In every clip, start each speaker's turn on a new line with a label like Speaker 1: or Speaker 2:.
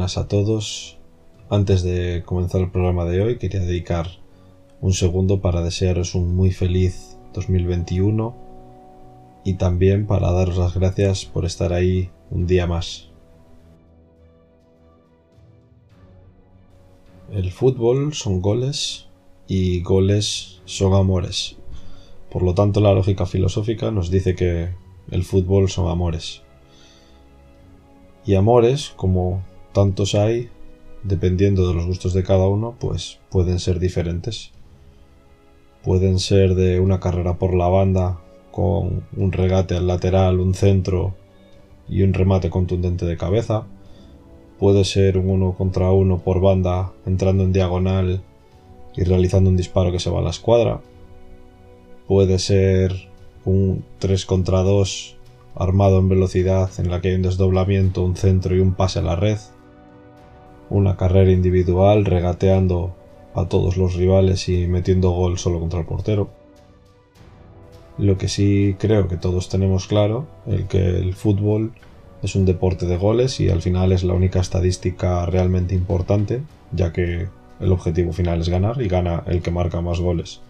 Speaker 1: Buenas a todos. Antes de comenzar el programa de hoy, quería dedicar un segundo para desearos un muy feliz 2021 y también para daros las gracias por estar ahí un día más. El fútbol son goles y goles son amores. Por lo tanto, la lógica filosófica nos dice que el fútbol son amores. Y amores, como tantos hay, dependiendo de los gustos de cada uno, pues pueden ser diferentes. Pueden ser de una carrera por la banda con un regate al lateral, un centro y un remate contundente de cabeza. Puede ser un uno contra uno por banda entrando en diagonal y realizando un disparo que se va a la escuadra. Puede ser un 3 contra 2 armado en velocidad en la que hay un desdoblamiento, un centro y un pase a la red. Una carrera individual regateando a todos los rivales y metiendo gol solo contra el portero. Lo que sí creo que todos tenemos claro, el que el fútbol es un deporte de goles y al final es la única estadística realmente importante, ya que el objetivo final es ganar y gana el que marca más goles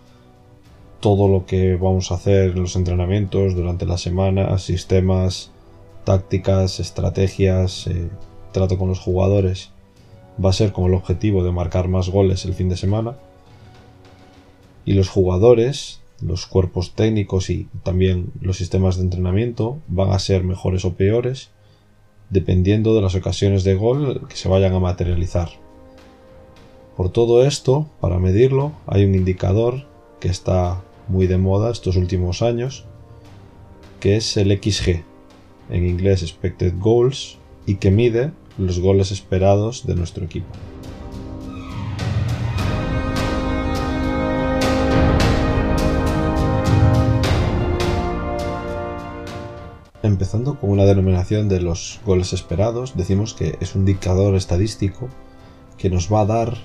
Speaker 1: todo lo que vamos a hacer en los entrenamientos durante la semana, sistemas, tácticas, estrategias, eh, trato con los jugadores, va a ser con el objetivo de marcar más goles el fin de semana. Y los jugadores, los cuerpos técnicos y también los sistemas de entrenamiento van a ser mejores o peores dependiendo de las ocasiones de gol que se vayan a materializar. Por todo esto, para medirlo, hay un indicador que está muy de moda estos últimos años, que es el XG, en inglés Expected Goals, y que mide los goles esperados de nuestro equipo. Empezando con una denominación de los goles esperados, decimos que es un indicador estadístico que nos va a dar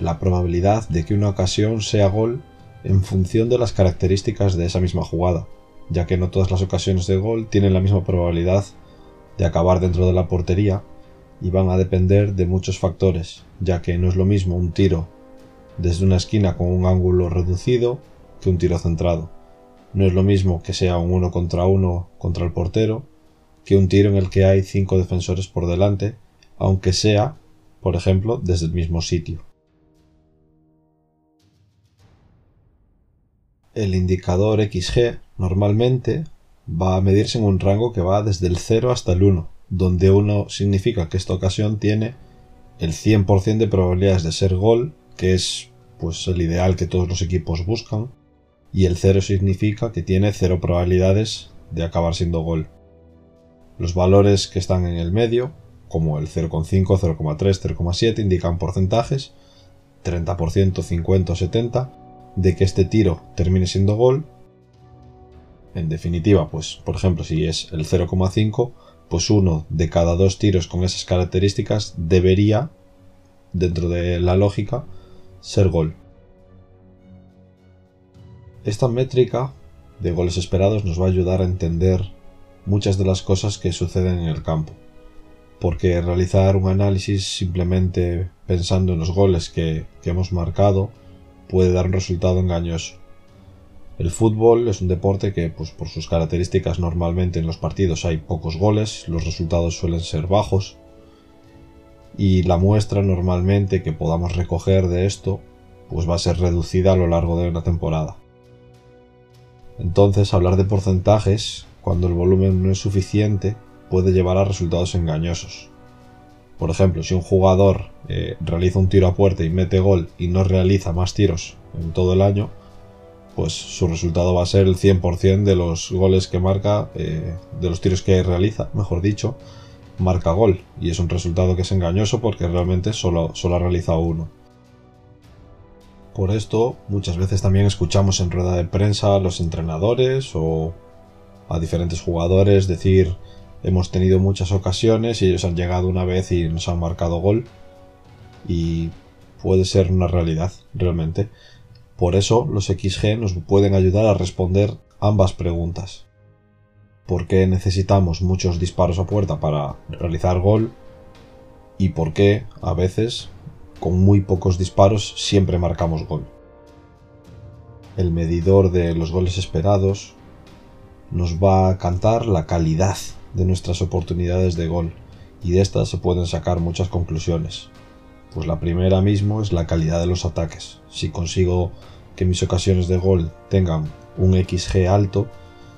Speaker 1: la probabilidad de que una ocasión sea gol en función de las características de esa misma jugada, ya que no todas las ocasiones de gol tienen la misma probabilidad de acabar dentro de la portería y van a depender de muchos factores, ya que no es lo mismo un tiro desde una esquina con un ángulo reducido que un tiro centrado. No es lo mismo que sea un uno contra uno contra el portero que un tiro en el que hay cinco defensores por delante, aunque sea, por ejemplo, desde el mismo sitio. El indicador XG normalmente va a medirse en un rango que va desde el 0 hasta el 1, donde 1 significa que esta ocasión tiene el 100% de probabilidades de ser gol, que es pues el ideal que todos los equipos buscan, y el 0 significa que tiene 0 probabilidades de acabar siendo gol. Los valores que están en el medio, como el 0,5, 0,3, 0,7, indican porcentajes, 30%, 50 o 70, de que este tiro termine siendo gol. En definitiva, pues por ejemplo, si es el 0,5, pues uno de cada dos tiros con esas características debería, dentro de la lógica, ser gol. Esta métrica de goles esperados nos va a ayudar a entender muchas de las cosas que suceden en el campo. Porque realizar un análisis simplemente pensando en los goles que, que hemos marcado puede dar un resultado engañoso. El fútbol es un deporte que, pues, por sus características, normalmente en los partidos hay pocos goles, los resultados suelen ser bajos, y la muestra normalmente que podamos recoger de esto, pues va a ser reducida a lo largo de una temporada. Entonces, hablar de porcentajes, cuando el volumen no es suficiente, puede llevar a resultados engañosos. Por ejemplo, si un jugador eh, realiza un tiro a puerta y mete gol y no realiza más tiros en todo el año, pues su resultado va a ser el 100% de los goles que marca, eh, de los tiros que realiza, mejor dicho, marca gol. Y es un resultado que es engañoso porque realmente solo, solo ha realizado uno. Por esto, muchas veces también escuchamos en rueda de prensa a los entrenadores o a diferentes jugadores decir hemos tenido muchas ocasiones y ellos han llegado una vez y nos han marcado gol. Y puede ser una realidad, realmente. Por eso los XG nos pueden ayudar a responder ambas preguntas. ¿Por qué necesitamos muchos disparos a puerta para realizar gol? ¿Y por qué a veces con muy pocos disparos siempre marcamos gol? El medidor de los goles esperados nos va a cantar la calidad de nuestras oportunidades de gol y de estas se pueden sacar muchas conclusiones. Pues la primera mismo es la calidad de los ataques. Si consigo que mis ocasiones de gol tengan un XG alto,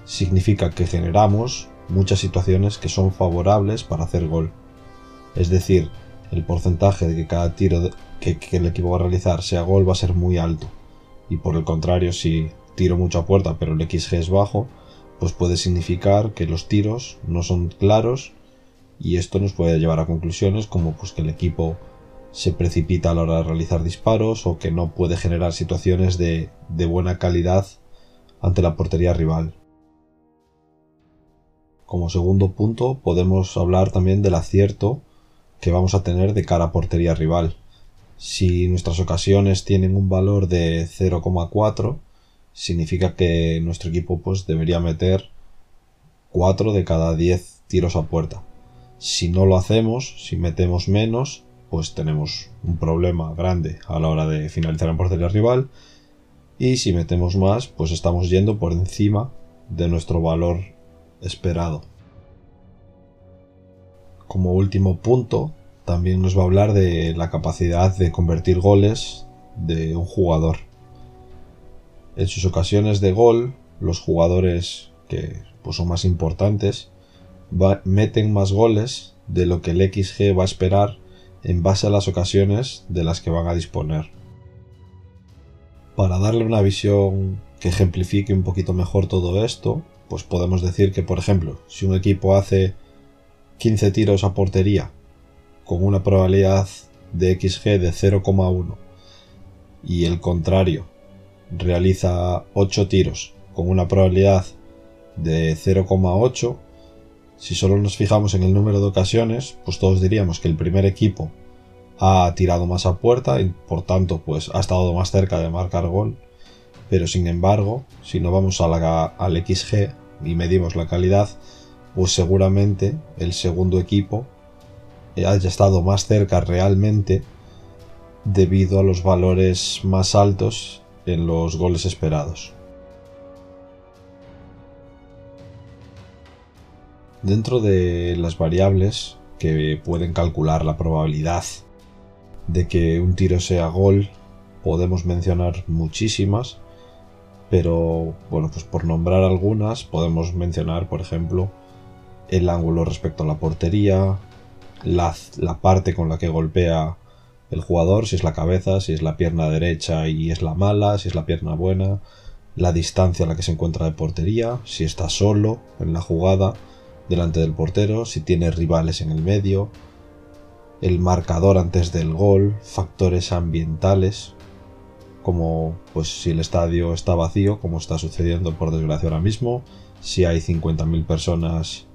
Speaker 1: significa que generamos muchas situaciones que son favorables para hacer gol. Es decir, el porcentaje de que cada tiro que, el equipo va a realizar sea gol va a ser muy alto. Y por el contrario, si tiro mucho a puerta pero el XG es bajo, pues puede significar que los tiros no son claros y esto nos puede llevar a conclusiones como pues que el equipo se precipita a la hora de realizar disparos o que no puede generar situaciones de, buena calidad ante la portería rival. Como segundo punto podemos hablar también del acierto que vamos a tener de cara a portería rival. Si nuestras ocasiones tienen un valor de 0,4, significa que nuestro equipo pues debería meter 4 de cada 10 tiros a puerta. Si no lo hacemos, si metemos menos, pues tenemos un problema grande a la hora de finalizar en portería rival y si metemos más pues estamos yendo por encima de nuestro valor esperado. Como último punto también nos va a hablar de la capacidad de convertir goles de un jugador. En sus ocasiones de gol, los jugadores que pues, son más importantes meten más goles de lo que el XG va a esperar en base a las ocasiones de las que van a disponer. Para darle una visión que ejemplifique un poquito mejor todo esto, pues podemos decir que, por ejemplo, si un equipo hace 15 tiros a portería con una probabilidad de XG de 0,1 y el contrario realiza 8 tiros con una probabilidad de 0,8, si solo nos fijamos en el número de ocasiones, pues todos diríamos que el primer equipo ha tirado más a puerta y por tanto pues ha estado más cerca de marcar gol. Pero sin embargo, si no vamos a la, al XG y medimos la calidad, pues seguramente el segundo equipo haya estado más cerca realmente debido a los valores más altos en los goles esperados. Dentro de las variables que pueden calcular la probabilidad de que un tiro sea gol, podemos mencionar muchísimas, pero bueno, pues por nombrar algunas, podemos mencionar, por ejemplo, el ángulo respecto a la portería, la, la, parte con la que golpea el jugador, si es la cabeza, si es la pierna derecha y es la mala, si es la pierna buena, la distancia a la que se encuentra de portería, si está solo en la jugada, delante del portero, si tiene rivales en el medio, el marcador antes del gol, factores ambientales, como pues si el estadio está vacío, como está sucediendo por desgracia ahora mismo, si hay 50.000 personas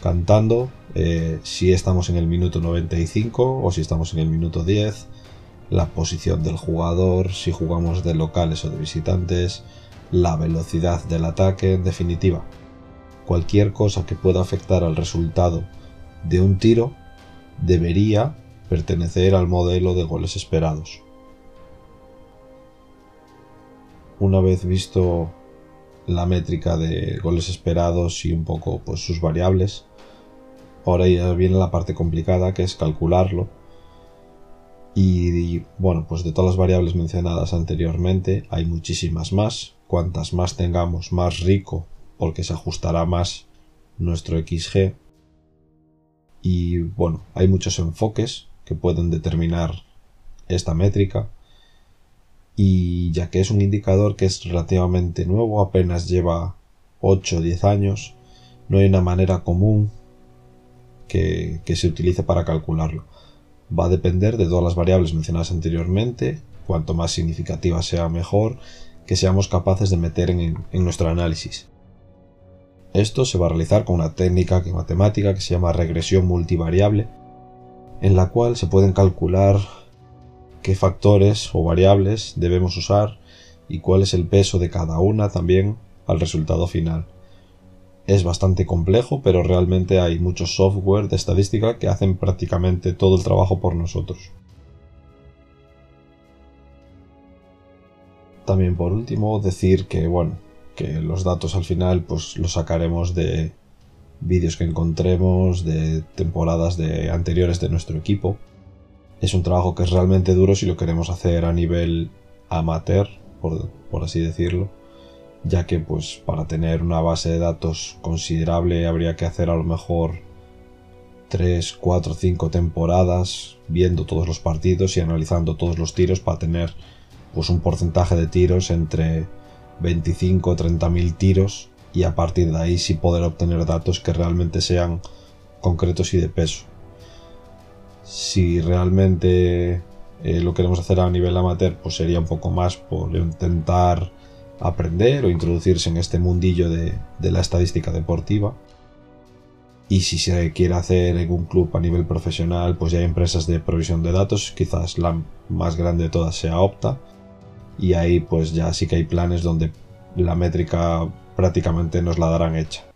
Speaker 1: cantando, eh, si estamos en el minuto 95 o si estamos en el minuto 10, la posición del jugador, si jugamos de locales o de visitantes, la velocidad del ataque, en definitiva, cualquier cosa que pueda afectar al resultado de un tiro debería pertenecer al modelo de goles esperados. Una vez visto la métrica de goles esperados y un poco pues sus variables, ahora ya viene la parte complicada que es calcularlo. Y bueno, pues de todas las variables mencionadas anteriormente hay muchísimas más. Cuantas más tengamos, más rico porque se ajustará más nuestro XG. Y bueno, hay muchos enfoques que pueden determinar esta métrica. y ya que es un indicador que es relativamente nuevo, apenas lleva 8 o 10 años, no hay una manera común que, se utilice para calcularlo. Va a depender de todas las variables mencionadas anteriormente, cuanto más significativa sea mejor, que seamos capaces de meter en nuestro análisis. Esto se va a realizar con una técnica matemática que se llama regresión multivariable, en la cual se pueden calcular qué factores o variables debemos usar y cuál es el peso de cada una también al resultado final. Es bastante complejo, pero realmente hay muchos software de estadística que hacen prácticamente todo el trabajo por nosotros. También por último decir que bueno, que los datos al final pues los sacaremos de vídeos que encontremos, de temporadas de anteriores de nuestro equipo. Es un trabajo que es realmente duro si lo queremos hacer a nivel amateur, por, por así decirlo ya que pues para tener una base de datos considerable habría que hacer a lo mejor 3, 4, 5 temporadas viendo todos los partidos y analizando todos los tiros para tener pues un porcentaje de tiros entre 25 o 30 mil tiros y a partir de ahí sí poder obtener datos que realmente sean concretos y de peso. Si realmente eh, lo queremos hacer a nivel amateur, pues sería un poco más por intentar aprender o introducirse en este mundillo de, la estadística deportiva. Y si se quiere hacer en un club a nivel profesional, pues ya hay empresas de provisión de datos, quizás la más grande de todas sea Opta. Y ahí pues ya sí que hay planes donde la métrica prácticamente nos la darán hecha.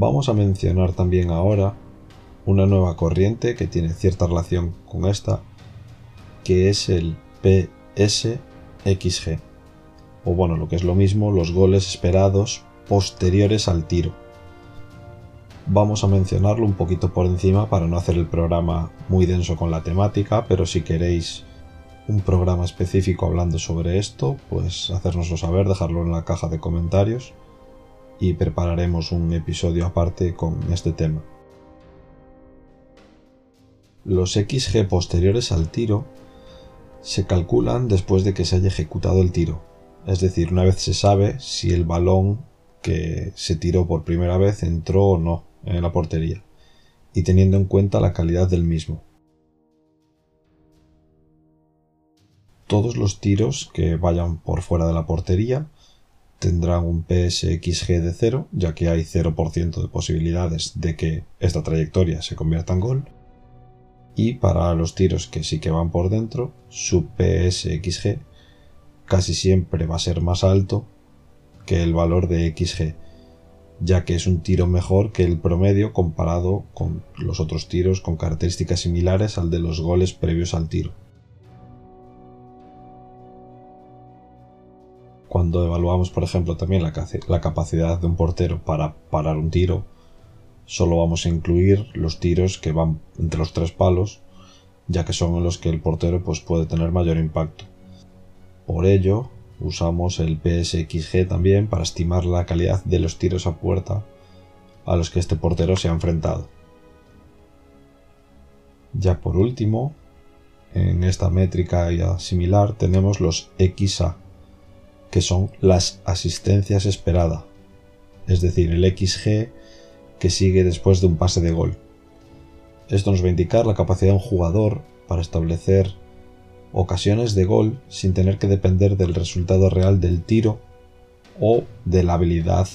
Speaker 1: Vamos a mencionar también ahora una nueva corriente que tiene cierta relación con esta, que es el PSXG, o bueno, lo que es lo mismo, los goles esperados posteriores al tiro. Vamos a mencionarlo un poquito por encima para no hacer el programa muy denso con la temática, pero si queréis un programa específico hablando sobre esto, pues hacérnoslo saber, dejarlo en la caja de comentarios y prepararemos un episodio aparte con este tema. Los XG posteriores al tiro se calculan después de que se haya ejecutado el tiro, es decir, una vez se sabe si el balón que se tiró por primera vez entró o no en la portería, y teniendo en cuenta la calidad del mismo. Todos los tiros que vayan por fuera de la portería tendrán un PSXG de 0, ya que hay 0% de posibilidades de que esta trayectoria se convierta en gol. Y para los tiros que sí que van por dentro, su PSXG casi siempre va a ser más alto que el valor de XG, ya que es un tiro mejor que el promedio comparado con los otros tiros con características similares al de los goles previos al tiro. Cuando evaluamos, por ejemplo, también la, capacidad de un portero para parar un tiro, solo vamos a incluir los tiros que van entre los tres palos, ya que son los que el portero pues, puede tener mayor impacto. Por ello, usamos el PSXG también para estimar la calidad de los tiros a puerta a los que este portero se ha enfrentado. Ya por último, en esta métrica ya similar tenemos los XA, que son las asistencias esperadas, es decir, el XG que sigue después de un pase de gol. Esto nos va a indicar la capacidad de un jugador para establecer ocasiones de gol sin tener que depender del resultado real del tiro o de la habilidad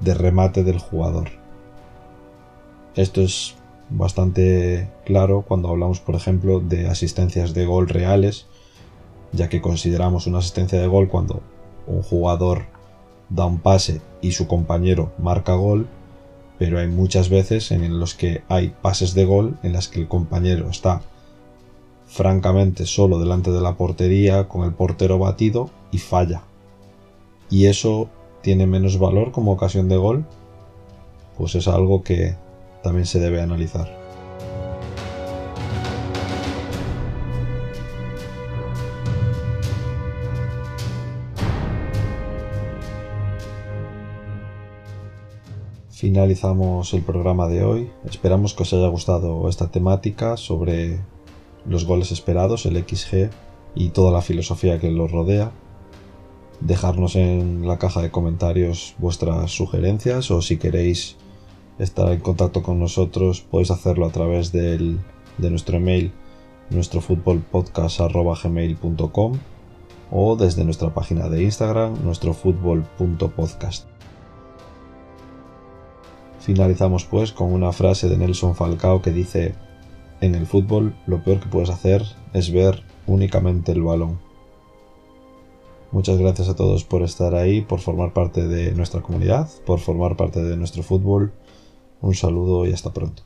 Speaker 1: de remate del jugador. Esto es bastante claro cuando hablamos, por ejemplo, de asistencias de gol reales, ya que consideramos una asistencia de gol cuando un jugador da un pase y su compañero marca gol, pero hay muchas veces en los que hay pases de gol en las que el compañero está francamente solo delante de la portería con el portero batido y falla. Y eso tiene menos valor como ocasión de gol, pues es algo que también se debe analizar. Finalizamos el programa de hoy. Esperamos que os haya gustado esta temática sobre los goles esperados, el XG y toda la filosofía que los rodea. Dejarnos en la caja de comentarios vuestras sugerencias o si queréis estar en contacto con nosotros podéis hacerlo a través de nuestro email nuestro o desde nuestra página de Instagram nuestro Finalizamos pues con una frase de Nelson Falcao que dice, en el fútbol lo peor que puedes hacer es ver únicamente el balón. Muchas gracias a todos por estar ahí, por formar parte de nuestra comunidad, por formar parte de nuestro fútbol. Un saludo y hasta pronto.